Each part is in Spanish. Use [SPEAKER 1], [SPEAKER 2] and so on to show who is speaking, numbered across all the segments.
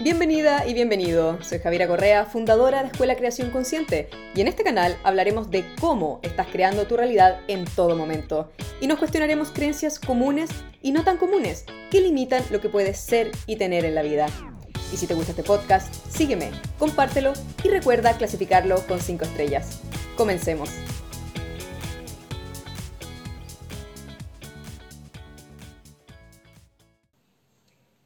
[SPEAKER 1] Bienvenida y bienvenido. Soy Javiera Correa, fundadora de Escuela Creación Consciente, y en este canal hablaremos de cómo estás creando tu realidad en todo momento. Y nos cuestionaremos creencias comunes y no tan comunes que limitan lo que puedes ser y tener en la vida. Y si te gusta este podcast, sígueme, compártelo y recuerda clasificarlo con 5 estrellas. Comencemos.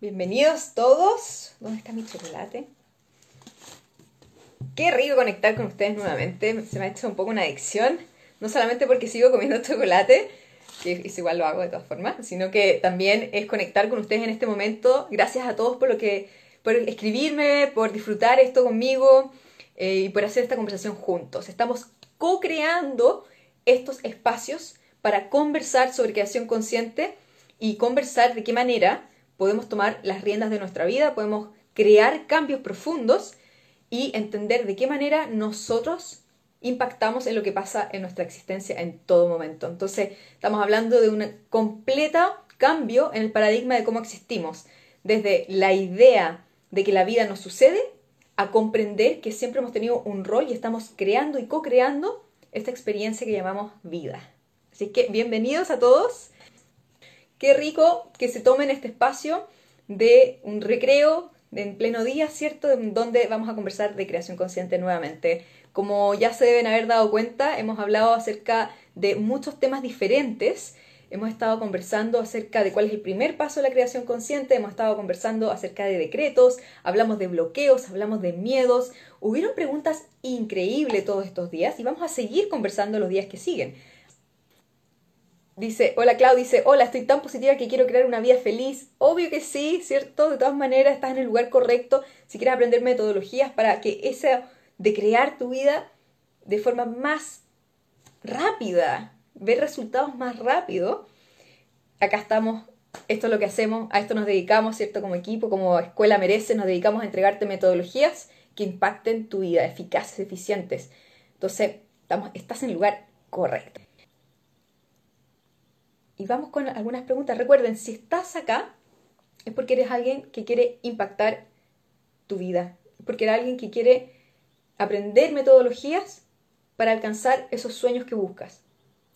[SPEAKER 1] Bienvenidos todos. ¿Dónde está mi chocolate? Qué rico conectar con ustedes nuevamente. Se me ha hecho un poco una adicción. No solamente porque sigo comiendo chocolate, que es igual lo hago de todas formas, sino que también es conectar con ustedes en este momento. Gracias a todos por lo que, por escribirme, por disfrutar esto conmigo eh, y por hacer esta conversación juntos. Estamos co-creando estos espacios para conversar sobre creación consciente y conversar de qué manera podemos tomar las riendas de nuestra vida, podemos crear cambios profundos y entender de qué manera nosotros impactamos en lo que pasa en nuestra existencia en todo momento. Entonces, estamos hablando de un completo cambio en el paradigma de cómo existimos, desde la idea de que la vida nos sucede a comprender que siempre hemos tenido un rol y estamos creando y co-creando esta experiencia que llamamos vida. Así que bienvenidos a todos Qué rico que se tomen este espacio de un recreo en pleno día, ¿cierto? Donde vamos a conversar de creación consciente nuevamente. Como ya se deben haber dado cuenta, hemos hablado acerca de muchos temas diferentes. Hemos estado conversando acerca de cuál es el primer paso de la creación consciente, hemos estado conversando acerca de decretos, hablamos de bloqueos, hablamos de miedos. Hubieron preguntas increíbles todos estos días y vamos a seguir conversando los días que siguen. Dice, hola Clau, dice, hola, estoy tan positiva que quiero crear una vida feliz. Obvio que sí, ¿cierto? De todas maneras, estás en el lugar correcto. Si quieres aprender metodologías para que esa de crear tu vida de forma más rápida, ver resultados más rápido, acá estamos, esto es lo que hacemos, a esto nos dedicamos, ¿cierto? Como equipo, como escuela merece, nos dedicamos a entregarte metodologías que impacten tu vida, eficaces, eficientes. Entonces, estamos, estás en el lugar correcto. Y vamos con algunas preguntas. Recuerden, si estás acá, es porque eres alguien que quiere impactar tu vida, porque eres alguien que quiere aprender metodologías para alcanzar esos sueños que buscas.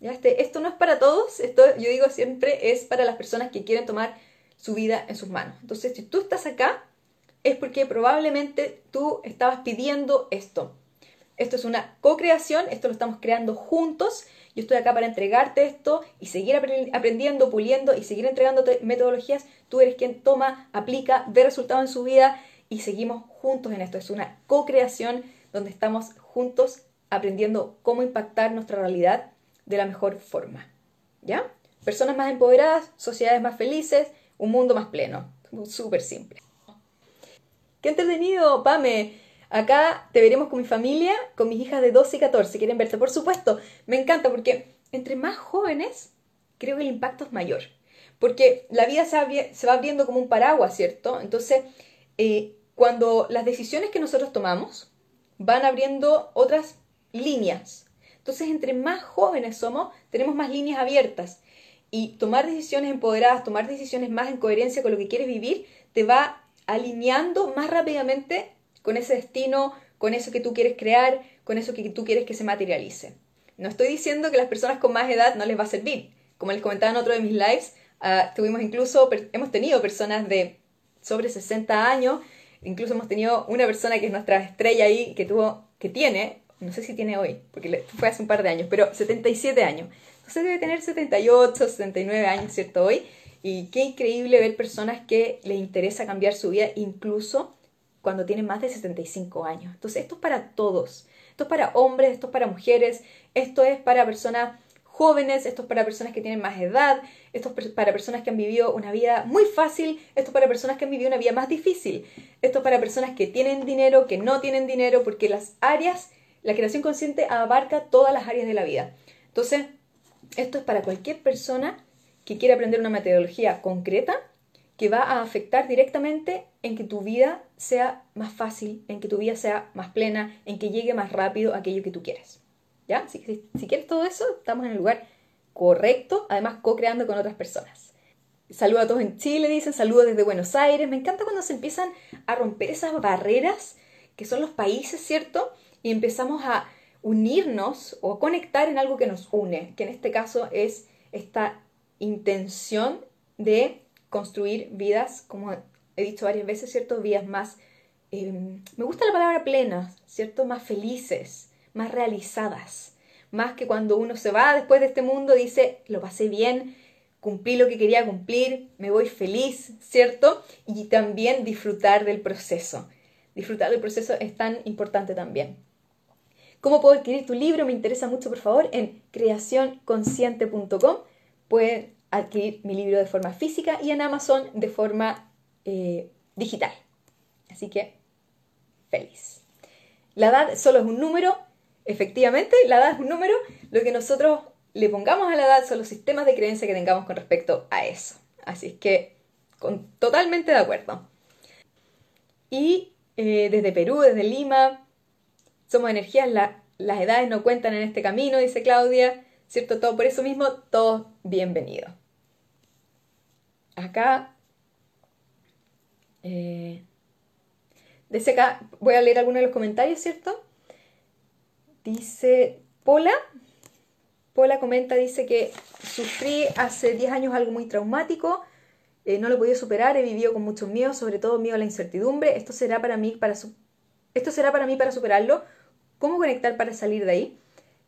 [SPEAKER 1] ¿Ya? Este, esto no es para todos, esto yo digo siempre es para las personas que quieren tomar su vida en sus manos. Entonces, si tú estás acá, es porque probablemente tú estabas pidiendo esto. Esto es una co-creación, esto lo estamos creando juntos yo estoy acá para entregarte esto y seguir aprendiendo, puliendo y seguir entregando metodologías. Tú eres quien toma, aplica, ve resultados en su vida y seguimos juntos en esto. Es una co-creación donde estamos juntos aprendiendo cómo impactar nuestra realidad de la mejor forma. ¿Ya? Personas más empoderadas, sociedades más felices, un mundo más pleno. Súper simple. Qué entretenido, Pame. Acá te veremos con mi familia, con mis hijas de 12 y 14. ¿Quieren verse? Por supuesto, me encanta porque entre más jóvenes, creo que el impacto es mayor. Porque la vida se va, abriendo como un paraguas, ¿cierto? Entonces, eh, cuando las decisiones que nosotros tomamos van abriendo otras líneas. Entonces, entre más jóvenes somos, tenemos más líneas abiertas. Y tomar decisiones empoderadas, tomar decisiones más en coherencia con lo que quieres vivir, te va alineando más rápidamente con ese destino, con eso que tú quieres crear, con eso que tú quieres que se materialice. No estoy diciendo que las personas con más edad no les va a servir. Como les comentaba en otro de mis lives, uh, tuvimos incluso, hemos tenido personas de sobre 60 años, incluso hemos tenido una persona que es nuestra estrella ahí, que tuvo, que tiene, no sé si tiene hoy, porque fue hace un par de años, pero 77 años. Entonces debe tener 78, 79 años, ¿cierto? Hoy. Y qué increíble ver personas que les interesa cambiar su vida, incluso cuando tienen más de 75 años. Entonces, esto es para todos. Esto es para hombres, esto es para mujeres, esto es para personas jóvenes, esto es para personas que tienen más edad, esto es para personas que han vivido una vida muy fácil, esto es para personas que han vivido una vida más difícil, esto es para personas que tienen dinero, que no tienen dinero, porque las áreas, la creación consciente abarca todas las áreas de la vida. Entonces, esto es para cualquier persona que quiera aprender una metodología concreta que va a afectar directamente en que tu vida sea más fácil, en que tu vida sea más plena, en que llegue más rápido aquello que tú quieres. ¿Ya? Si, si, quieres todo eso, estamos en el lugar correcto, además co-creando con otras personas. Saludos a todos en Chile, dicen, saludos desde Buenos Aires. Me encanta cuando se empiezan a romper esas barreras que son los países, ¿cierto? Y empezamos a unirnos o a conectar en algo que nos une, que en este caso es esta intención de construir vidas, como he dicho varias veces, ¿cierto? Vidas más, em, me gusta la palabra plenas, ¿cierto? Más felices, más realizadas. Más que cuando uno se va después de este mundo, dice, lo pasé bien, cumplí lo que quería cumplir, me voy feliz, ¿cierto? Y también disfrutar del proceso. Disfrutar del proceso es tan importante también. ¿Cómo puedo adquirir tu libro? Me interesa mucho, por favor, en creacionconsciente.com. Pueden adquirir mi libro de forma física y en Amazon de forma eh, digital. Así que, feliz. La edad solo es un número, efectivamente, la edad es un número. Lo que nosotros le pongamos a la edad son los sistemas de creencia que tengamos con respecto a eso. Así es que, con, totalmente de acuerdo. Y eh, desde Perú, desde Lima, somos energías, las edades no cuentan en este camino, dice Claudia, ¿cierto? Todo por eso mismo, todos bienvenidos. Acá, eh, desde acá, voy a leer algunos de los comentarios, ¿cierto? Dice Pola, Pola comenta, dice que sufrí hace 10 años algo muy traumático, eh, no lo podido superar, he vivido con muchos miedos, sobre todo miedo a la incertidumbre. Esto será para mí para, Esto será para, mí para superarlo. ¿Cómo conectar para salir de ahí?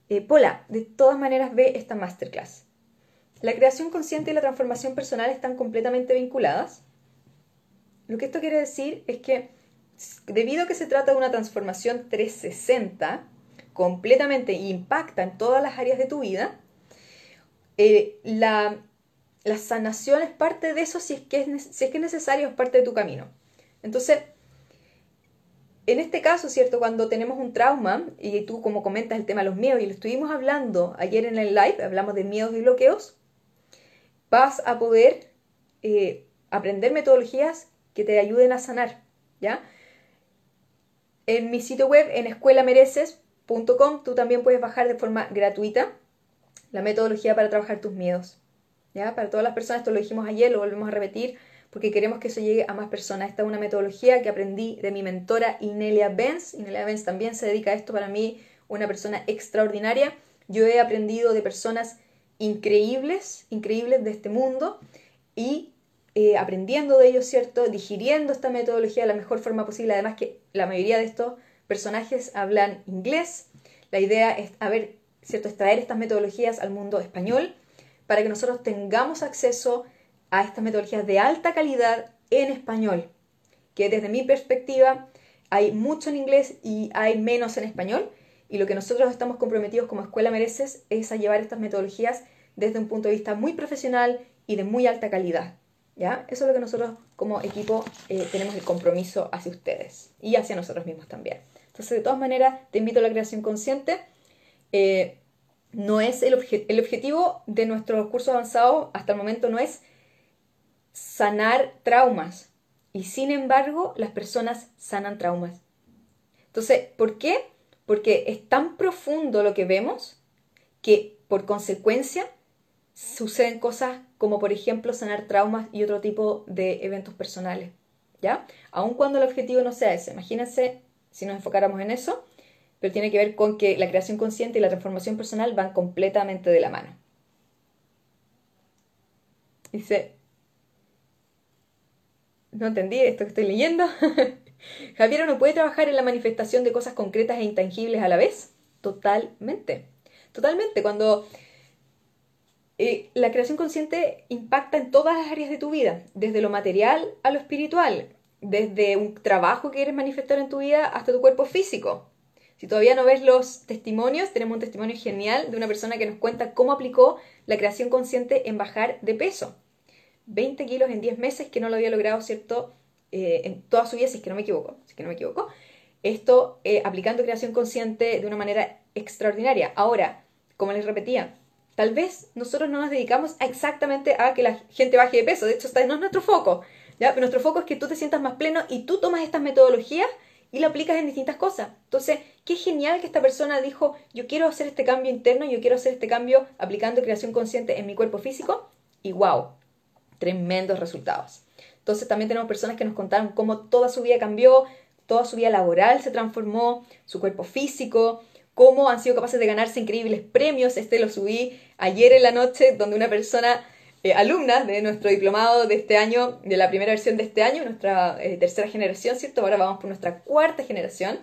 [SPEAKER 1] Eh, Pola, de todas maneras ve esta masterclass. La creación consciente y la transformación personal están completamente vinculadas. Lo que esto quiere decir es que debido a que se trata de una transformación 360, completamente impacta en todas las áreas de tu vida, eh, la, sanación es parte de eso si es, que es, si es que es necesario, es parte de tu camino. Entonces, en este caso, ¿cierto? Cuando tenemos un trauma, y tú como comentas el tema de los miedos, y lo estuvimos hablando ayer en el live, hablamos de miedos y bloqueos, vas a poder eh, aprender metodologías que te ayuden a sanar, ¿ya? En mi sitio web, en escuelamereces, tú también puedes bajar de forma gratuita la metodología para trabajar tus miedos. ¿ya? Para todas las personas, esto lo dijimos ayer, lo volvemos a repetir, porque queremos que eso llegue a más personas. Esta es una metodología que aprendí de mi mentora Inelia Benz. Inelia Benz también se dedica a esto, para mí, una persona extraordinaria. Yo he aprendido de personas increíbles, increíbles de este mundo, y eh, aprendiendo de ellos, ¿cierto? Digiriendo esta metodología de la mejor forma posible. Además que la mayoría de estos personajes hablan inglés. La idea es, a ver, ¿cierto? extraer estas metodologías al mundo español para que nosotros tengamos acceso estas metodologías de alta calidad en español, que desde mi perspectiva hay mucho en inglés y hay menos en español, y lo que nosotros estamos comprometidos como Escuela Mereces es a llevar estas metodologías desde un punto de vista muy profesional y de muy alta calidad. ¿Ya? Eso es lo que nosotros como equipo eh, tenemos el compromiso hacia ustedes y hacia nosotros mismos también. Entonces, de todas maneras, te invito a la creación consciente. Eh, no es el, el objetivo de nuestros cursos avanzados hasta el momento no es sanar traumas. Y sin embargo, las personas sanan traumas. Entonces, ¿por qué? Porque es tan profundo lo que vemos que por consecuencia suceden cosas como por ejemplo sanar traumas y otro tipo de eventos personales. ¿Ya? Aun cuando el objetivo no sea ese. Imagínense si nos enfocáramos en eso, pero tiene que ver con que la creación consciente y la transformación personal van completamente de la mano. Dice, no entendí esto que estoy leyendo. Javier no puede trabajar en la manifestación de cosas concretas e intangibles a la vez. Totalmente. Totalmente. Cuando eh, la creación consciente impacta en todas las áreas de tu vida, desde lo material a lo espiritual, desde un trabajo que quieres manifestar en tu vida hasta tu cuerpo físico. Si todavía no ves los testimonios, tenemos un testimonio genial de una persona que nos cuenta cómo aplicó la creación consciente en bajar de peso. 20 kilos en 10 meses que no lo había logrado, ¿cierto? Eh, en toda su vida, si es que no me equivoco, si es que no me equivoco. Esto eh, aplicando creación consciente de una manera extraordinaria. Ahora, como les repetía, tal vez nosotros no nos dedicamos exactamente a que la gente baje de peso. De hecho, no es nuestro foco. ¿ya? Pero nuestro foco es que tú te sientas más pleno y tú tomas estas metodologías y lo aplicas en distintas cosas. Entonces, qué genial que esta persona dijo, yo quiero hacer este cambio interno, yo quiero hacer este cambio aplicando creación consciente en mi cuerpo físico y wow, tremendos resultados. Entonces también tenemos personas que nos contaron cómo toda su vida cambió, toda su vida laboral se transformó, su cuerpo físico, cómo han sido capaces de ganarse increíbles premios. Este lo subí ayer en la noche, donde una persona, eh, alumna de nuestro diplomado de este año, de la primera versión de este año, nuestra eh, tercera generación, ¿cierto? Ahora vamos por nuestra cuarta generación,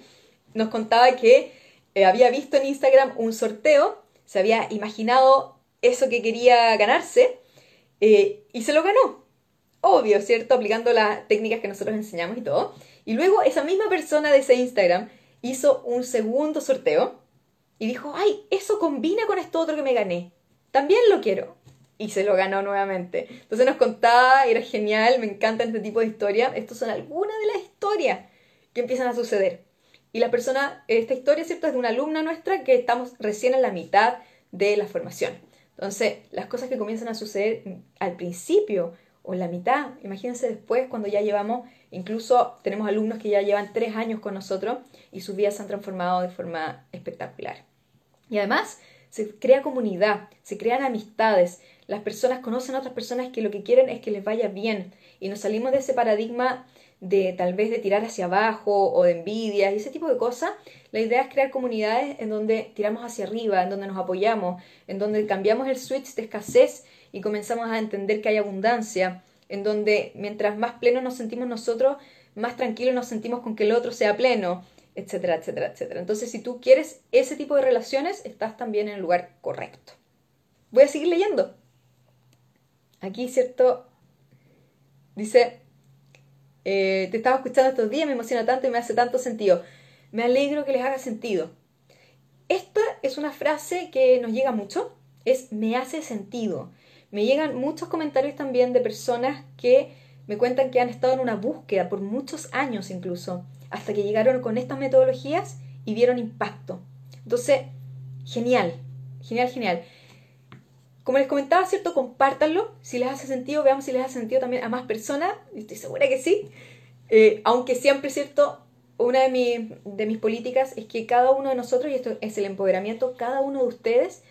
[SPEAKER 1] nos contaba que eh, había visto en Instagram un sorteo, se había imaginado eso que quería ganarse y se lo ganó. Obvio, ¿cierto? Aplicando las técnicas que nosotros enseñamos y todo. Y luego esa misma persona de ese Instagram hizo un segundo sorteo y dijo, ay, eso combina con esto otro que me gané. También lo quiero. Y se lo ganó nuevamente. Entonces nos contaba, era genial, me encanta este tipo de historias. Estas son algunas de las historias que empiezan a suceder. Y la persona, esta historia, ¿cierto? Es de una alumna nuestra que estamos recién en la mitad de la formación. Entonces, las cosas que comienzan a suceder al principio o en la mitad, imagínense después cuando ya llevamos Incluso tenemos alumnos que ya llevan tres años con nosotros y sus vidas se han transformado de forma espectacular. Y además se crea comunidad, se crean amistades, las personas conocen a otras personas que lo que quieren es que les vaya bien y nos salimos de ese paradigma de tal vez de tirar hacia abajo o de envidia y ese tipo de cosas. La idea es crear comunidades en donde tiramos hacia arriba, en donde nos apoyamos, en donde cambiamos el switch de escasez y comenzamos a entender que hay abundancia, en donde mientras más pleno nos sentimos nosotros, más tranquilos nos sentimos con que el otro sea pleno, etcétera, etcétera, etcétera. Entonces, si tú quieres ese tipo de relaciones, estás también en el lugar correcto. Voy a seguir leyendo. Aquí, ¿cierto? Dice, eh, te estaba escuchando estos días, me emociona tanto y me hace tanto sentido. Me alegro que les haga sentido. Esta es una frase que nos llega mucho, es me hace sentido. Me llegan muchos comentarios también de personas que me cuentan que han estado en una búsqueda por muchos años incluso, hasta que llegaron con estas metodologías y vieron impacto. Entonces, genial, genial, genial. Como les comentaba, ¿cierto? Compártanlo. Si les hace sentido, veamos si les hace sentido también a más personas. Estoy segura que sí. Eh, aunque siempre, ¿cierto? Una de, de mis políticas es que cada uno de nosotros, y esto es el empoderamiento, cada uno de ustedes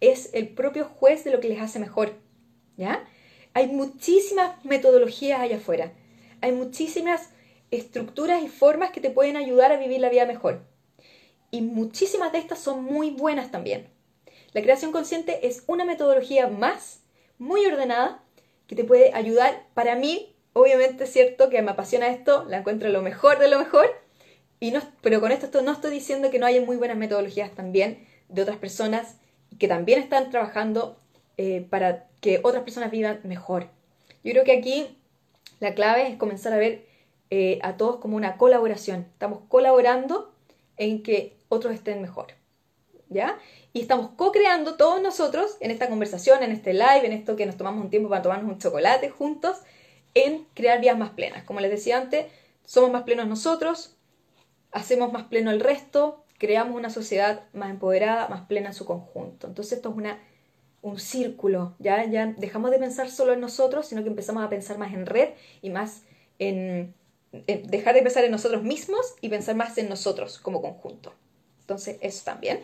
[SPEAKER 1] es el propio juez de lo que les hace mejor. ¿Ya? Hay muchísimas metodologías allá afuera. Hay muchísimas estructuras y formas que te pueden ayudar a vivir la vida mejor. Y muchísimas de estas son muy buenas también. La creación consciente es una metodología más, muy ordenada, que te puede ayudar. Para mí, obviamente es cierto que me apasiona esto, la encuentro lo mejor de lo mejor, y no, pero con esto no estoy diciendo que no haya muy buenas metodologías también de otras personas que también están trabajando eh, para que otras personas vivan mejor. Yo creo que aquí la clave es comenzar a ver eh, a todos como una colaboración. Estamos colaborando en que otros estén mejor. Y estamos co-creando todos nosotros en esta conversación, en este live, en esto que nos tomamos un tiempo para tomarnos un chocolate juntos, en crear vidas más plenas. Como les decía antes, somos más plenos nosotros, hacemos más pleno el resto, creamos una sociedad más empoderada, más plena en su conjunto. Entonces esto es una, un círculo, ¿ya? ya dejamos de pensar solo en nosotros, sino que empezamos a pensar más en red y más en, dejar de pensar en nosotros mismos y pensar más en nosotros como conjunto. Entonces eso también.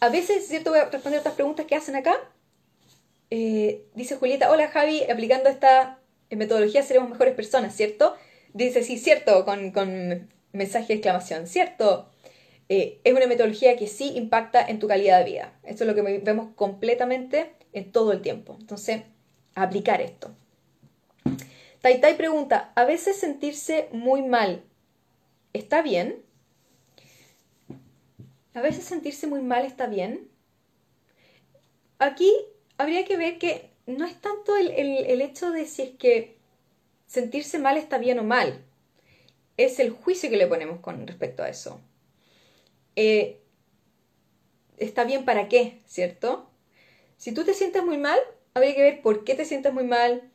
[SPEAKER 1] A veces, ¿cierto? Voy a responder otras preguntas que hacen acá. Eh, dice Julieta, hola Javi, aplicando esta metodología seremos mejores personas, ¿cierto? Dice, sí, cierto, con, con mensaje de exclamación, ¿cierto? Eh, es una metodología que sí impacta en tu calidad de vida. Esto es lo que vemos completamente en todo el tiempo. Entonces, aplicar esto. Tai Tai pregunta, ¿a veces sentirse muy mal está bien? ¿A veces sentirse muy mal está bien? Aquí habría que ver que no es tanto el, el hecho de si es que sentirse mal está bien o mal es el juicio que le ponemos con respecto a eso. Eh, ¿Está bien para qué? ¿Cierto? Si tú te sientes muy mal, habría que ver por qué te sientes muy mal,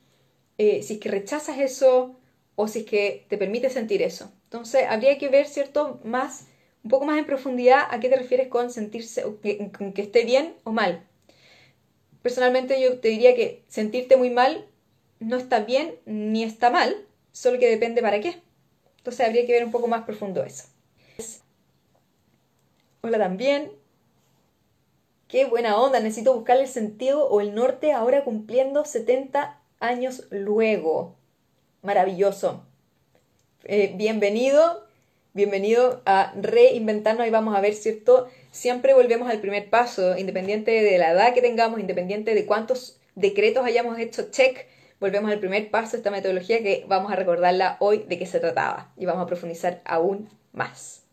[SPEAKER 1] eh, si es que rechazas eso o si es que te permite sentir eso. Entonces, habría que ver, ¿cierto? Más, un poco más en profundidad a qué te refieres con sentirse, con que esté bien o mal. Personalmente yo te diría que sentirte muy mal no está bien ni está mal, solo que depende para qué. Entonces habría que ver un poco más profundo eso. Hola también. qué buena onda, necesito buscarle el sentido o el norte ahora cumpliendo 70 años luego. Maravilloso. Eh, bienvenido, bienvenido a reinventarnos y vamos a ver, ¿cierto? Siempre volvemos al primer paso, independiente de la edad que tengamos, independiente de cuántos decretos hayamos hecho check, volvemos al primer paso, esta metodología que vamos a recordarla hoy de qué se trataba y vamos a profundizar aún más.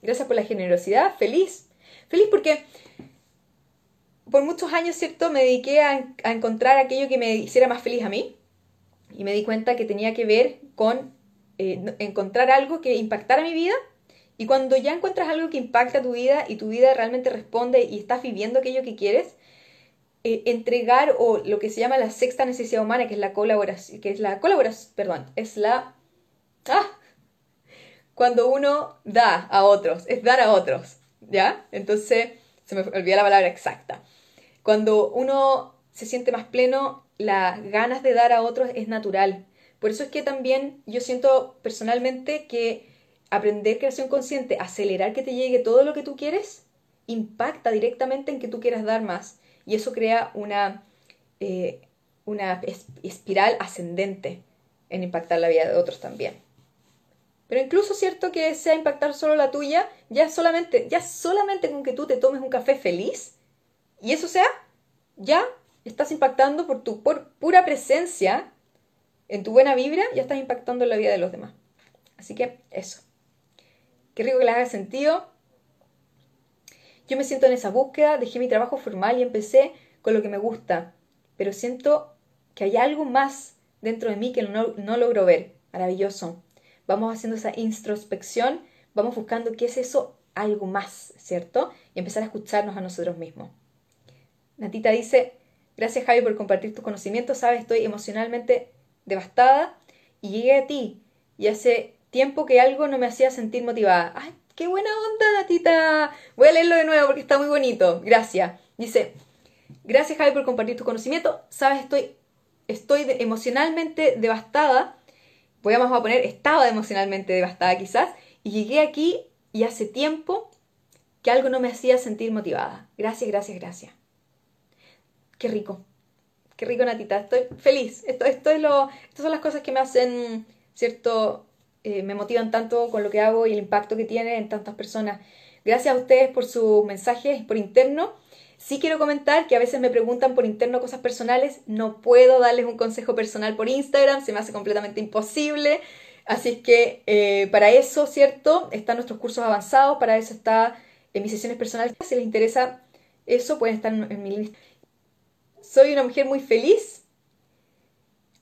[SPEAKER 1] Gracias por la generosidad, feliz, feliz porque por muchos años, ¿cierto? Me dediqué a, a encontrar aquello que me hiciera más feliz a mí y me di cuenta que tenía que ver con eh, encontrar algo que impactara mi vida. Y cuando ya encuentras algo que impacta tu vida y tu vida realmente responde y estás viviendo aquello que quieres, eh, entregar o lo que se llama la sexta necesidad humana, que es la colaboración, que es la colaboración, perdón, es la... ¡Ah! Cuando uno da a otros, es dar a otros, ¿ya? Entonces, se me olvidó la palabra exacta. Cuando uno se siente más pleno, las ganas de dar a otros es natural. Por eso es que también yo siento personalmente que aprender creación consciente, acelerar que te llegue todo lo que tú quieres, impacta directamente en que tú quieras dar más. Y eso crea una, eh, una espiral ascendente en impactar la vida de otros también. Pero incluso cierto que sea impactar solo la tuya, ya solamente, ya solamente con que tú te tomes un café feliz, y eso sea, ya estás impactando por tu por pura presencia en tu buena vibra, ya estás impactando en la vida de los demás. Así que eso. Qué rico que les haga sentido. Yo me siento en esa búsqueda, dejé mi trabajo formal y empecé con lo que me gusta, pero siento que hay algo más dentro de mí que no, no logro ver. Maravilloso. Vamos haciendo esa introspección, vamos buscando qué es eso algo más, ¿cierto? Y empezar a escucharnos a nosotros mismos. Natita dice, gracias Javi por compartir tus conocimientos, sabes, estoy emocionalmente devastada y llegué a ti y hace tiempo que algo no me hacía sentir motivada. ¡Ay, qué buena onda, Natita! Voy a leerlo de nuevo porque está muy bonito. Gracias. Dice, gracias Javi por compartir tu conocimiento. Sabes, estoy, estoy emocionalmente devastada. Voy a, vamos a poner, estaba emocionalmente devastada quizás. Y llegué aquí y hace tiempo que algo no me hacía sentir motivada. Gracias, gracias, gracias. Qué rico qué rico Natita, estoy feliz. Esto, esto es lo, estas son las cosas que me hacen, ¿cierto? Eh, me motivan tanto con lo que hago y el impacto que tiene en tantas personas. Gracias a ustedes por sus mensajes por interno. Sí quiero comentar que a veces me preguntan por interno cosas personales. No puedo darles un consejo personal por Instagram, se me hace completamente imposible. Así es que eh, para eso, ¿cierto? Están nuestros cursos avanzados, para eso está en mis sesiones personales. Si les interesa eso, pueden estar en mi lista soy una mujer muy feliz,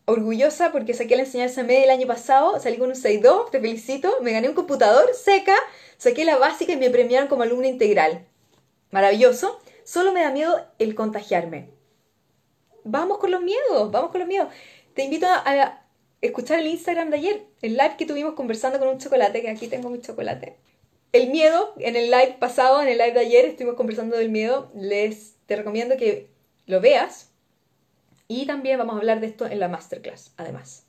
[SPEAKER 1] orgullosa porque saqué la enseñanza media el año pasado, salí con un 6.2, te felicito, me gané un computador seca, saqué la básica y me premiaron como alumna integral. Maravilloso, solo me da miedo el contagiarme. Vamos con los miedos, vamos con los miedos. Te invito a, escuchar el Instagram de ayer, el live que tuvimos conversando con un chocolate, que aquí tengo mi chocolate. El miedo, en el live pasado, en el live de ayer, estuvimos conversando del miedo. Les te recomiendo que lo veas. Y también vamos a hablar de esto en la masterclass, además.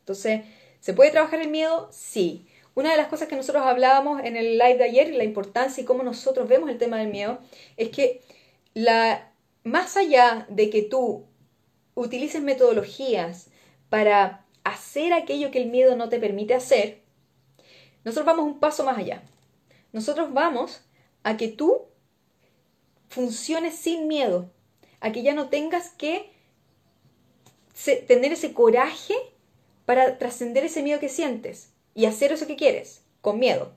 [SPEAKER 1] Entonces, ¿se puede trabajar el miedo? Sí. Una de las cosas que nosotros hablábamos en el live de ayer, la importancia y cómo nosotros vemos el tema del miedo, es que la, más allá de que tú utilices metodologías para hacer aquello que el miedo no te permite hacer, nosotros vamos un paso más allá. Nosotros vamos a que tú funciones sin miedo, a que ya no tengas que tener ese coraje para trascender ese miedo que sientes y hacer eso que quieres, con miedo.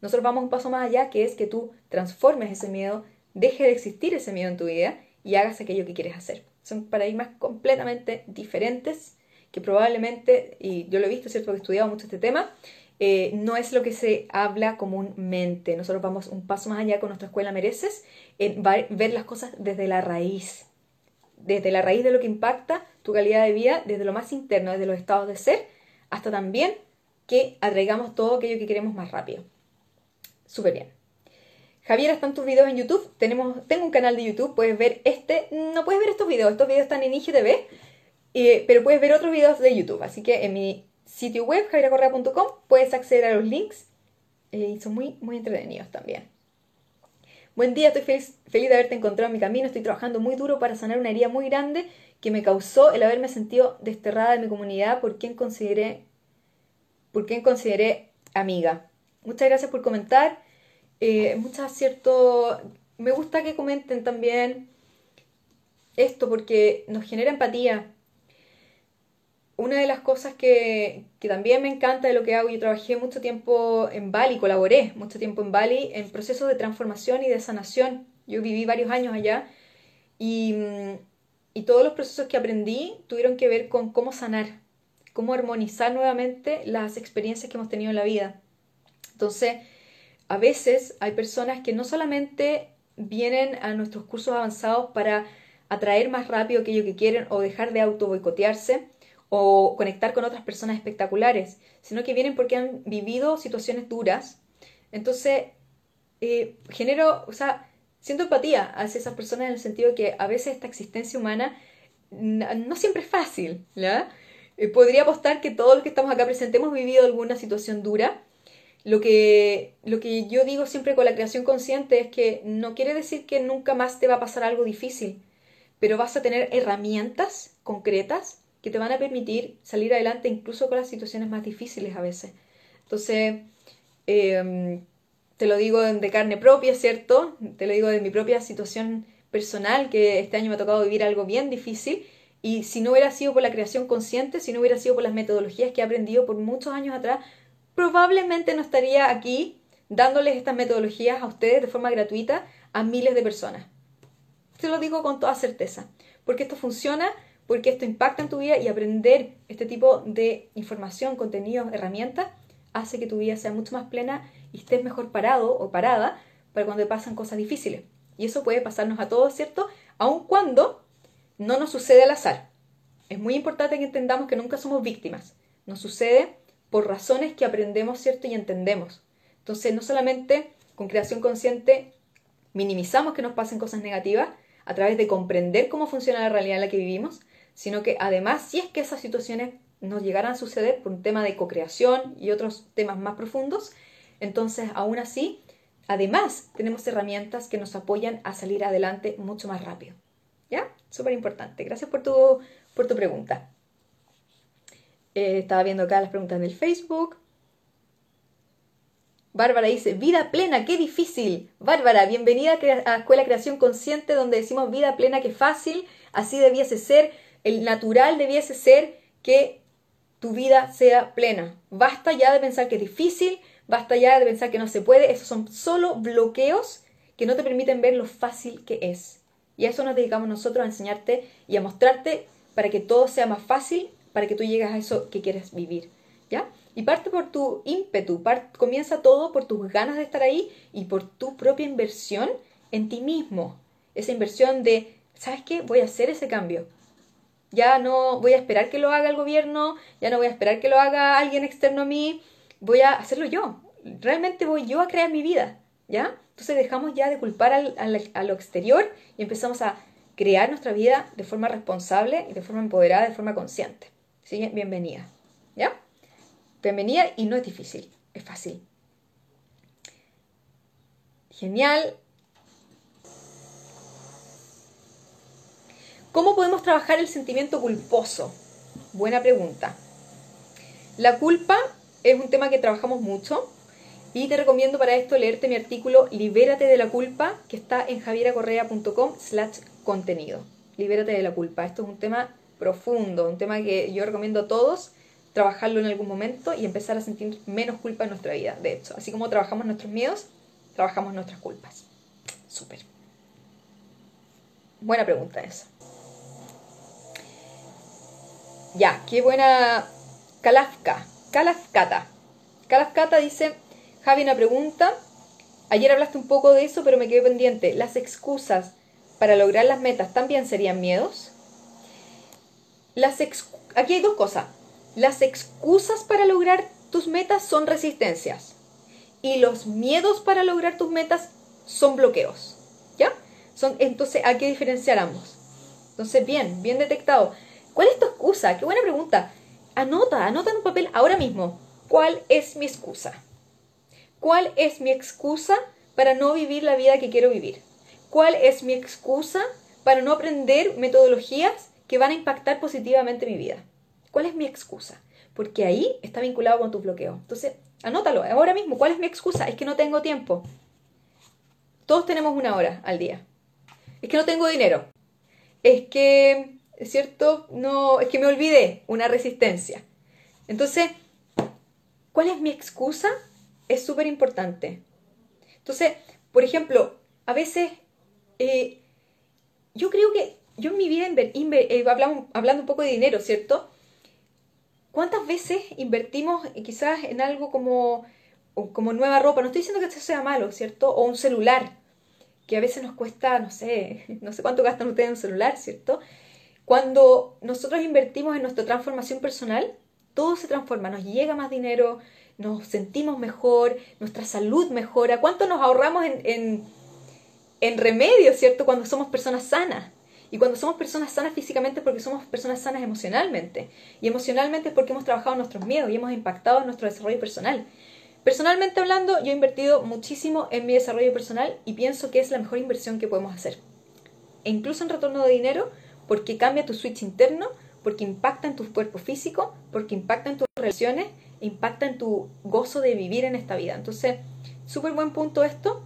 [SPEAKER 1] Nosotros vamos un paso más allá, que es que tú transformes ese miedo, deje de existir ese miedo en tu vida y hagas aquello que quieres hacer. Son paradigmas completamente diferentes que probablemente, y yo lo he visto, ¿cierto? Porque he estudiado mucho este tema, eh, no es lo que se habla comúnmente. Nosotros vamos un paso más allá con nuestra escuela Mereces, en ver las cosas desde la raíz, desde la raíz de lo que impacta tu calidad de vida, desde lo más interno, desde los estados de ser, hasta también que atraigamos todo aquello que queremos más rápido. Súper bien. Javier, están tus videos en YouTube. Tenemos, tengo un canal de YouTube, puedes ver este. No puedes ver estos videos, estos videos están en IGTV, eh, pero puedes ver otros videos de YouTube. Así que en mi sitio web, javiracorrea.com, puedes acceder a los links eh, y son muy, muy entretenidos también. Buen día, estoy feliz, feliz de haberte encontrado en mi camino. Estoy trabajando muy duro para sanar una herida muy grande que me causó el haberme sentido desterrada de mi comunidad por quien consideré, por quien consideré amiga. Muchas gracias por comentar. Eh, muchas. Me gusta que comenten también esto porque nos genera empatía. Una de las cosas que, que, también me encanta de lo que hago, yo trabajé mucho tiempo en Bali, colaboré mucho tiempo en Bali en procesos de transformación y de sanación. Yo viví varios años allá y, y todos los procesos que aprendí tuvieron que ver con cómo sanar, cómo armonizar nuevamente las experiencias que hemos tenido en la vida. Entonces, a veces hay personas que no solamente vienen a nuestros cursos avanzados para atraer más rápido aquello que quieren o dejar de auto boicotearse o conectar con otras personas espectaculares, sino que vienen porque han vivido situaciones duras. Entonces, eh, genero, o sea, siento empatía hacia esas personas en el sentido que a veces esta existencia humana no siempre es fácil, ¿ya? Eh, podría apostar que todos los que estamos acá presentes hemos vivido alguna situación dura. Lo que, lo que yo digo siempre con la creación consciente es que no quiere decir que nunca más te va a pasar algo difícil pero vas a tener herramientas concretas que te van a permitir salir adelante incluso con las situaciones más difíciles a veces. Entonces, em, te lo digo de carne propia, ¿cierto? Te lo digo de mi propia situación personal, que este año me ha tocado vivir algo bien difícil. Y si no hubiera sido por la creación consciente, si no hubiera sido por las metodologías que he aprendido por muchos años atrás, probablemente no estaría aquí dándoles estas metodologías a ustedes de forma gratuita a miles de personas. Te lo digo con toda certeza, porque esto funciona, porque esto impacta en tu vida y aprender este tipo de información, contenido, herramientas, hace que tu vida sea mucho más plena y estés mejor parado o parada para cuando pasan cosas difíciles. Y eso puede pasarnos a todos, ¿cierto? Aun cuando no nos sucede al azar. Es muy importante que entendamos que nunca somos víctimas. Nos sucede por razones que aprendemos, ¿cierto? Y entendemos. Entonces, no solamente con creación consciente minimizamos que nos pasen cosas negativas, a través de comprender cómo funciona la realidad en la que vivimos, sino que además, si es que esas situaciones nos llegaran a suceder por un tema de co-creación y otros temas más profundos, entonces aún así, además tenemos herramientas que nos apoyan a salir adelante mucho más rápido. ¿Ya? Súper importante. Gracias por tu, por tu pregunta. Eh, estaba viendo acá las preguntas del Facebook. Bárbara dice, vida plena, qué difícil. Bárbara, bienvenida a Escuela Creación Consciente, donde decimos vida plena, qué fácil. Así debiese ser, el natural debiese ser que tu vida sea plena. Basta ya de pensar que es difícil, basta ya de pensar que no se puede. Esos son solo bloqueos que no te permiten ver lo fácil que es. Y a eso nos dedicamos nosotros a enseñarte y a mostrarte para que todo sea más fácil, para que tú llegues a eso que quieres vivir. ¿Ya? Y parte por tu ímpetu, comienza todo por tus ganas de estar ahí y por tu propia inversión en ti mismo. Esa inversión de, ¿sabes qué? Voy a hacer ese cambio. Ya no voy a esperar que lo haga el gobierno, ya no voy a esperar que lo haga alguien externo a mí, voy a hacerlo yo. Realmente voy yo a crear mi vida, ¿ya? Entonces dejamos ya de culpar al, a lo exterior y empezamos a crear nuestra vida de forma responsable y de forma empoderada, de forma consciente. ¿Sí? Bienvenida, ¿ya? Bienvenida y no es difícil, es fácil. Genial. ¿Cómo podemos trabajar el sentimiento culposo? Buena pregunta. La culpa es un tema que trabajamos mucho y te recomiendo para esto leerte mi artículo Libérate de la culpa que está en javieracorrea.com slash contenido. Libérate de la culpa. Esto es un tema profundo, un tema que yo recomiendo a todos trabajarlo en algún momento y empezar a sentir menos culpa en nuestra vida. De hecho, así como trabajamos nuestros miedos, trabajamos nuestras culpas. Súper. Buena pregunta esa. Ya, qué buena. Kalafka. Kalafkata. Kalafkata dice: Javi, una pregunta. Ayer hablaste un poco de eso, pero me quedé pendiente. ¿Las excusas para lograr las metas también serían miedos? Las Aquí hay dos cosas. Las excusas para lograr tus metas son resistencias y los miedos para lograr tus metas son bloqueos. ¿Ya? Son, entonces hay que diferenciar ambos. Entonces, bien, bien detectado. ¿Cuál es tu excusa? Qué buena pregunta. Anota, anota en un papel ahora mismo. ¿Cuál es mi excusa? ¿Cuál es mi excusa para no vivir la vida que quiero vivir? ¿Cuál es mi excusa para no aprender metodologías que van a impactar positivamente mi vida? ¿Cuál es mi excusa? Porque ahí está vinculado con tu bloqueo. Entonces, anótalo ahora mismo. ¿Cuál es mi excusa? Es que no tengo tiempo. Todos tenemos una hora al día. Es que no tengo dinero. Es que, es cierto, no, es que me olvidé una resistencia. Entonces, ¿cuál es mi excusa? Es súper importante. Entonces, por ejemplo, a veces eh, yo creo que yo en mi vida, eh, hablando un poco de dinero, ¿cierto? ¿Cuántas veces invertimos quizás en algo como, como nueva ropa? No estoy diciendo que esto sea malo, ¿cierto? O un celular, que a veces nos cuesta, no sé, no sé cuánto gastan ustedes en un celular, ¿cierto? Cuando nosotros invertimos en nuestra transformación personal, todo se transforma, nos llega más dinero, nos sentimos mejor, nuestra salud mejora. ¿Cuánto nos ahorramos en, en, en remedios, ¿cierto? Cuando somos personas sanas. Y cuando somos personas sanas físicamente es porque somos personas sanas emocionalmente. Y emocionalmente es porque hemos trabajado nuestros miedos y hemos impactado nuestro desarrollo personal. Personalmente hablando, yo he invertido muchísimo en mi desarrollo personal y pienso que es la mejor inversión que podemos hacer. E incluso en retorno de dinero, porque cambia tu switch interno, porque impacta en tu cuerpo físico, porque impacta en tus relaciones, impacta en tu gozo de vivir en esta vida. Entonces, súper buen punto esto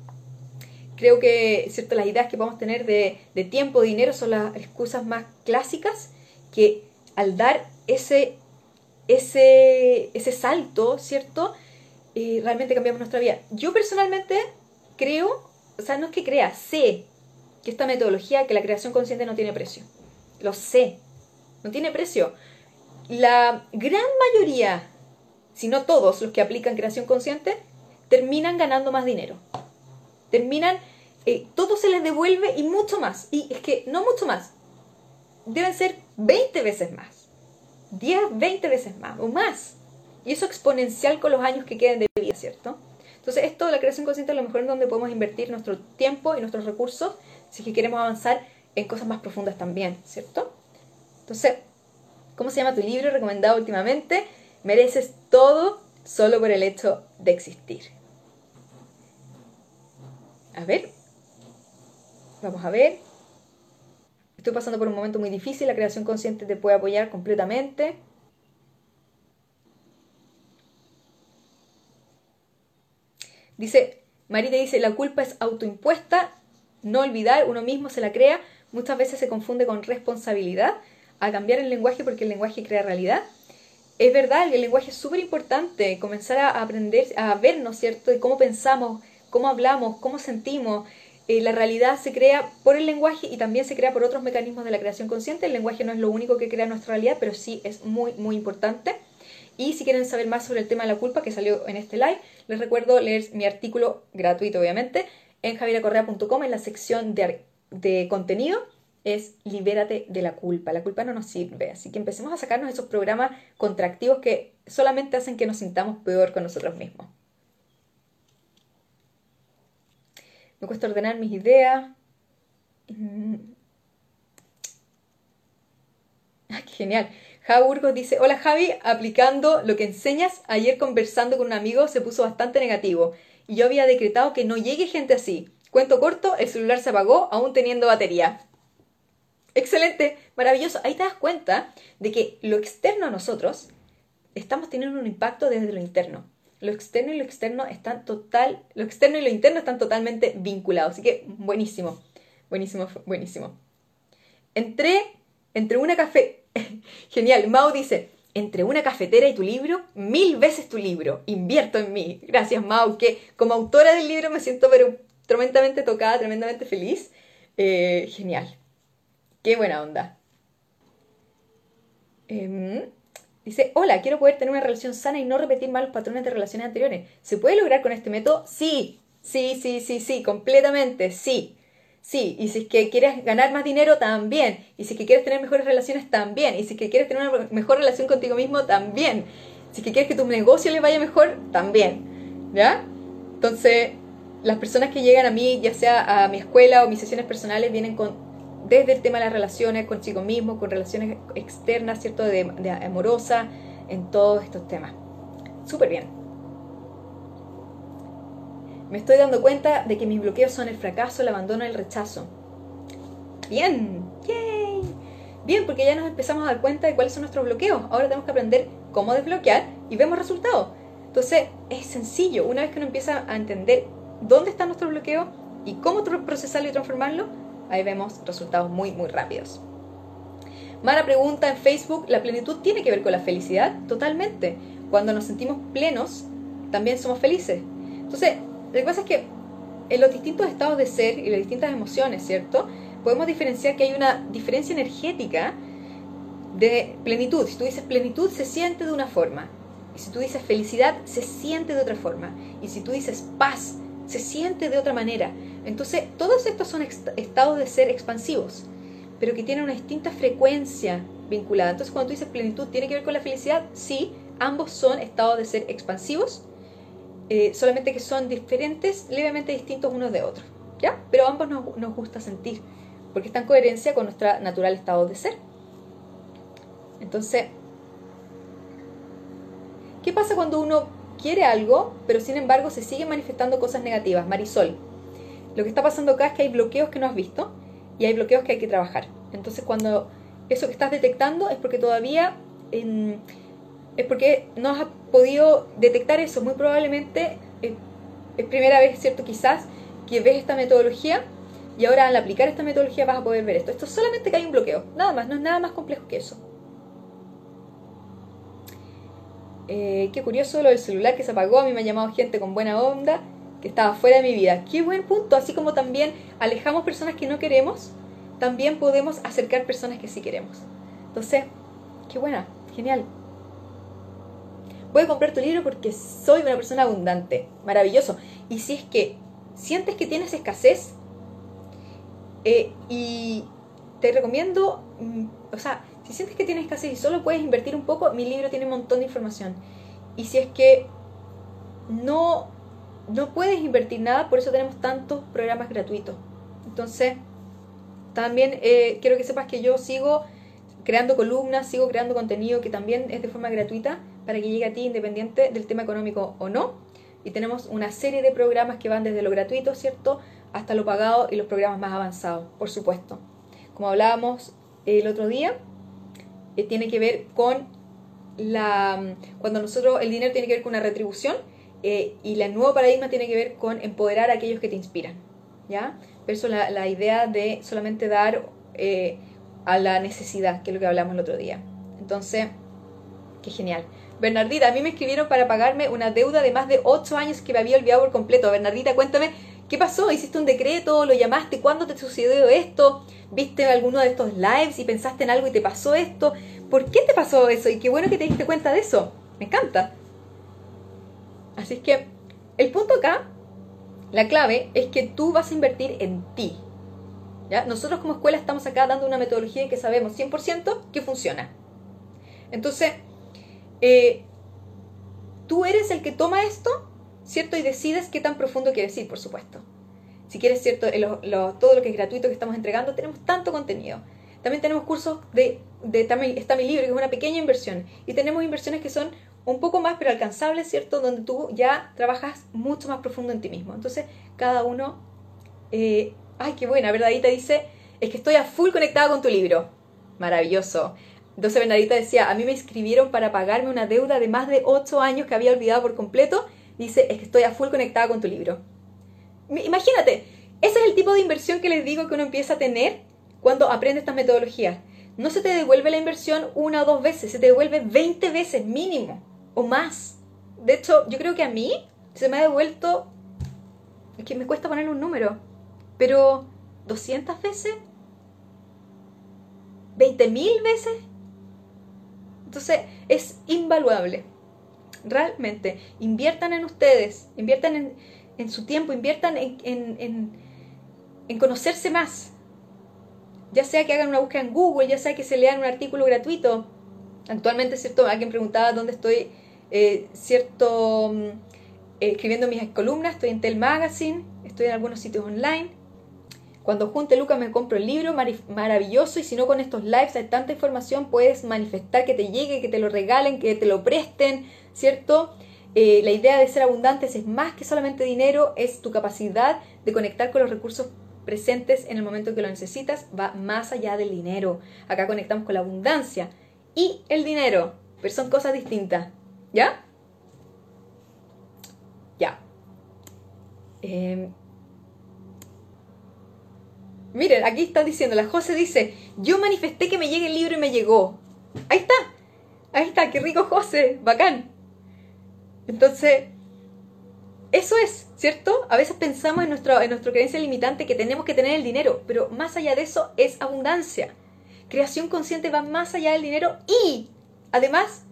[SPEAKER 1] creo que cierto, las ideas que podemos tener de, tiempo, dinero, son las excusas más clásicas que al dar ese, ese, ese salto, ¿cierto? Eh, realmente cambiamos nuestra vida. Yo personalmente creo, o sea, no es que crea, sé que esta metodología, que la creación consciente no tiene precio. Lo sé, no tiene precio. La gran mayoría, si no todos los que aplican creación consciente, terminan ganando más dinero terminan, eh, todo se les devuelve y mucho más. Y es que no mucho más, deben ser 20 veces más, 10, 20 veces más o más. Y eso exponencial con los años que queden de vida, ¿cierto? Entonces, esto de la creación consciente es lo mejor en donde podemos invertir nuestro tiempo y nuestros recursos si es que queremos avanzar en cosas más profundas también, ¿cierto? Entonces, ¿cómo se llama tu libro recomendado últimamente? Mereces todo solo por el hecho de existir. A ver. Vamos a ver. Estoy pasando por un momento muy difícil. La creación consciente te puede apoyar completamente. Dice, Marita dice, la culpa es autoimpuesta. No olvidar, uno mismo se la crea. Muchas veces se confunde con responsabilidad a cambiar el lenguaje porque el lenguaje crea realidad. Es verdad, el lenguaje es súper importante, comenzar a aprender, a vernos, ¿cierto? De cómo pensamos, cómo hablamos, cómo sentimos. Eh, la realidad se crea por el lenguaje y también se crea por otros mecanismos de la creación consciente. El lenguaje no es lo único que crea nuestra realidad, pero sí es muy, muy importante. Y si quieren saber más sobre el tema de la culpa que salió en este live, les recuerdo leer mi artículo gratuito, obviamente, en javiracorrea.com en la sección de, de contenido. Es libérate de la culpa. La culpa no nos sirve. Así que empecemos a sacarnos esos programas contractivos que solamente hacen que nos sintamos peor con nosotros mismos. me cuesta ordenar mis ideas. Mm. qué genial. Dice, hola Javi, aplicando lo que enseñas, ayer conversando con un amigo se puso bastante negativo y yo había decretado que no llegue gente así. Cuento corto, el celular se apagó aún teniendo batería. Excelente, maravilloso. Ahí te das cuenta de que lo externo a nosotros estamos teniendo un impacto desde lo interno lo externo y lo externo están total, lo externo y lo interno están totalmente vinculados. Así que buenísimo, buenísimo, buenísimo. Entré entre una café, genial, Mao dice, entre una cafetera y tu libro, mil veces tu libro, invierto en mí. Gracias Mao, que como autora del libro me siento pero tremendamente tocada, tremendamente feliz. Eh, genial, qué buena onda. Eh, Dice, hola, quiero poder tener una relación sana y no repetir malos patrones de relaciones anteriores. ¿Se puede lograr con este método? Sí, sí, sí, sí, sí, completamente, sí. Sí, y si es que quieres ganar más dinero, también. Y si es que quieres tener mejores relaciones, también. Y si es que quieres tener una mejor relación contigo mismo, también. Si es que quieres que tu negocio le vaya mejor, también. ¿Ya? Entonces, las personas que llegan a mí, ya sea a mi escuela o mis sesiones personales, vienen con desde el tema de las relaciones consigo mismo, con relaciones externas, ¿cierto? De, de amorosa, en todos estos temas. Súper bien. Me estoy dando cuenta de que mis bloqueos son el fracaso, el abandono, el rechazo. Bien, yay. Bien, porque ya nos empezamos a dar cuenta de cuáles son nuestros bloqueos. Ahora tenemos que aprender cómo desbloquear y vemos resultados. Entonces, es sencillo. Una vez que uno empieza a entender dónde está nuestro bloqueo y cómo procesarlo y transformarlo, ahí vemos resultados muy, muy rápidos. Mara pregunta en Facebook, ¿la plenitud tiene que ver con la felicidad? Totalmente. Cuando nos sentimos plenos, también somos felices. Entonces, lo que pasa es que en los distintos estados de ser y las distintas emociones, ¿cierto? Podemos diferenciar que hay una diferencia energética de plenitud. Si tú dices plenitud, se siente de una forma. Y si tú dices felicidad, se siente de otra forma. Y si tú dices paz, se siente de otra manera. Entonces, todos estos son estados de ser expansivos, pero que tienen una distinta frecuencia vinculada. Entonces, cuando tú dices plenitud, ¿tiene que ver con la felicidad? Sí, ambos son estados de ser expansivos, eh, solamente que son diferentes, levemente distintos unos de otros. ¿Ya? Pero ambos nos, nos gusta sentir, porque está en coherencia con nuestro natural estado de ser. Entonces, ¿qué pasa cuando uno quiere algo, pero sin embargo se siguen manifestando cosas negativas? Marisol, lo que está pasando acá es que hay bloqueos que no has visto y hay bloqueos que hay que trabajar. Entonces, cuando eso que estás detectando es porque todavía es porque no has podido detectar eso. Muy probablemente eh, es primera vez, ¿cierto? Quizás que ves esta metodología y ahora al aplicar esta metodología vas a poder ver esto. Esto es solamente que hay un bloqueo, nada más, no es nada más complejo que eso. Eh, qué curioso lo del celular que se apagó, a mí me ha llamado gente con buena onda que estaba fuera de mi vida. Qué buen punto, así como también alejamos personas que no queremos, también podemos acercar personas que sí queremos. Entonces, qué buena, genial. Voy a comprar tu libro porque soy una persona abundante, maravilloso. Y si es que sientes que tienes escasez, eh, y te recomiendo, mm, o sea, si sientes que tienes y solo puedes invertir un poco, mi libro tiene un montón de información. Y si es que no, no puedes invertir nada, por eso tenemos tantos programas gratuitos. Entonces, también eh, quiero que sepas que yo sigo creando columnas, sigo creando contenido que también es de forma gratuita para que llegue a ti independiente del tema económico o no. Y tenemos una serie de programas que van desde lo gratuito, ¿cierto?, hasta lo pagado y los programas más avanzados, por supuesto. Como hablábamos el otro día, eh, tiene que ver con la... cuando nosotros, el dinero tiene que ver con una retribución eh, y el nuevo paradigma tiene que ver con empoderar a aquellos que te inspiran, ¿ya? Verso la, la idea de solamente dar eh, a la necesidad, que es lo que hablamos el otro día. Entonces, qué genial. Bernardita, a mí me escribieron para pagarme una deuda de más de 8 años que me había olvidado por completo. Bernardita, cuéntame ¿Qué pasó? ¿Hiciste un decreto? ¿Lo llamaste? ¿Cuándo te sucedió esto? ¿Viste alguno de estos lives y pensaste en algo y te pasó esto? ¿Por qué te pasó eso? Y qué bueno que te diste cuenta de eso. Me encanta. Así es que el punto acá, la clave, es que tú vas a invertir en ti. ¿Ya? Nosotros como escuela estamos acá dando una metodología que sabemos 100% que funciona. Entonces, eh, tú eres el que toma esto ¿cierto? Y decides qué tan profundo quieres ir, por supuesto. Si quieres, ¿cierto? todo lo que es gratuito que estamos entregando, tenemos tanto contenido. También tenemos cursos de, de está, mi, libro, que es una pequeña inversión. Y tenemos inversiones que son un poco más, pero alcanzables, ¿cierto? Donde tú ya trabajas mucho más profundo en ti mismo. Entonces, cada uno... Eh, ay, qué buena, Verdadita dice, es que estoy a full conectada con tu libro. Maravilloso. Entonces Bernadita decía, a mí me inscribieron para pagarme una deuda de más de 8 años que había olvidado por completo dice, es que estoy a full conectada con tu libro. Imagínate, ese es el tipo de inversión que les digo que uno empieza a tener cuando aprende estas metodologías. No se te devuelve la inversión una o dos veces, se te devuelve 20 veces mínimo o más. De hecho, yo creo que a mí se me ha devuelto, es que me cuesta ponerle un número, pero 200 veces, 20 mil veces. Entonces, es invaluable realmente. Inviertan en ustedes, inviertan en, su tiempo, inviertan en, en, conocerse más. Ya sea que hagan una búsqueda en Google, ya sea que se lean un artículo gratuito. Actualmente, ¿cierto? Alguien preguntaba dónde estoy, eh, ¿cierto? Mm, escribiendo mis columnas, estoy en Tel Magazine, estoy en algunos sitios online. Cuando junte Lucas me compro el libro, maravilloso, y si no con estos lives hay tanta información, puedes manifestar que te llegue, que te lo regalen, que te lo presten, ¿cierto? eh, la idea de ser abundantes es más que solamente dinero, es tu capacidad de conectar con los recursos presentes en el momento que lo necesitas, va más allá del dinero. Acá conectamos con la abundancia y el dinero, pero son cosas distintas. ¿Ya? Ya. Em, miren, aquí está diciendo, la José dice, yo manifesté que me llegue el libro y me llegó. Ahí está. Ahí está, qué rico José, bacán. Entonces, eso es, ¿cierto? A veces pensamos en, nuestro, en nuestra creencia limitante que tenemos que tener el dinero, pero más allá de eso es abundancia. Creación consciente va más allá del dinero y, además,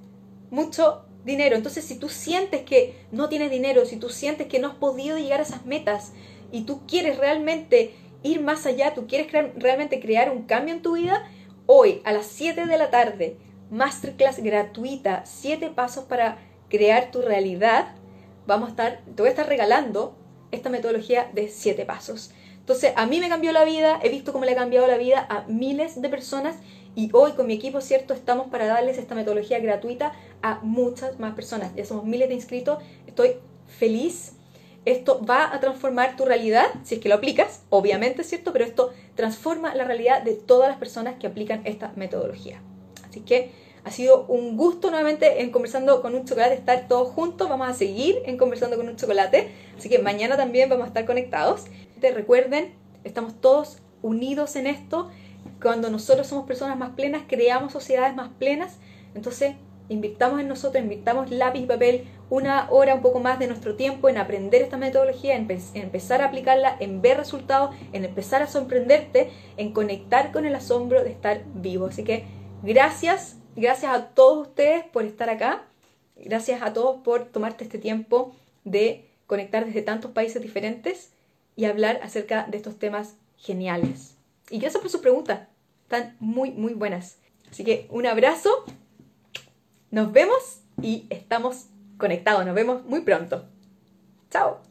[SPEAKER 1] mucho dinero. Entonces, si tú sientes que no tienes dinero, si tú sientes que no has podido llegar a esas metas y tú quieres realmente ir más allá, tú quieres realmente crear un cambio en tu vida, hoy a las 7 de la tarde, masterclass gratuita, 7 pasos para crear tu realidad, vamos a estar, te voy a estar regalando esta metodología de 7 pasos. Entonces, a mí me cambió la vida, he visto cómo le ha cambiado la vida a miles de personas y hoy con mi equipo, ¿cierto? Estamos para darles esta metodología gratuita a muchas más personas. Ya somos miles de inscritos, estoy feliz. Esto va a transformar tu realidad, si es que lo aplicas, obviamente, ¿cierto? Pero esto transforma la realidad de todas las personas que aplican esta metodología. Así que ha sido un gusto nuevamente en Conversando con un Chocolate estar todos juntos. Vamos a seguir en Conversando con un Chocolate. Así que mañana también vamos a estar conectados. Te recuerden, estamos todos unidos en esto cuando nosotros somos personas más plenas, creamos sociedades más plenas. Entonces, invirtamos en nosotros, invirtamos lápiz y papel una hora, un poco más de nuestro tiempo en aprender esta metodología, en, empezar a aplicarla, en ver resultados, en empezar a sorprenderte, en conectar con el asombro de estar vivo. Así que gracias, gracias a todos ustedes por estar acá, gracias a todos por tomarte este tiempo de conectar desde tantos países diferentes y hablar acerca de estos temas geniales. Y gracias por sus preguntas. Están muy, muy buenas. Así que un abrazo. Nos vemos y estamos conectados. Nos vemos muy pronto. Chao.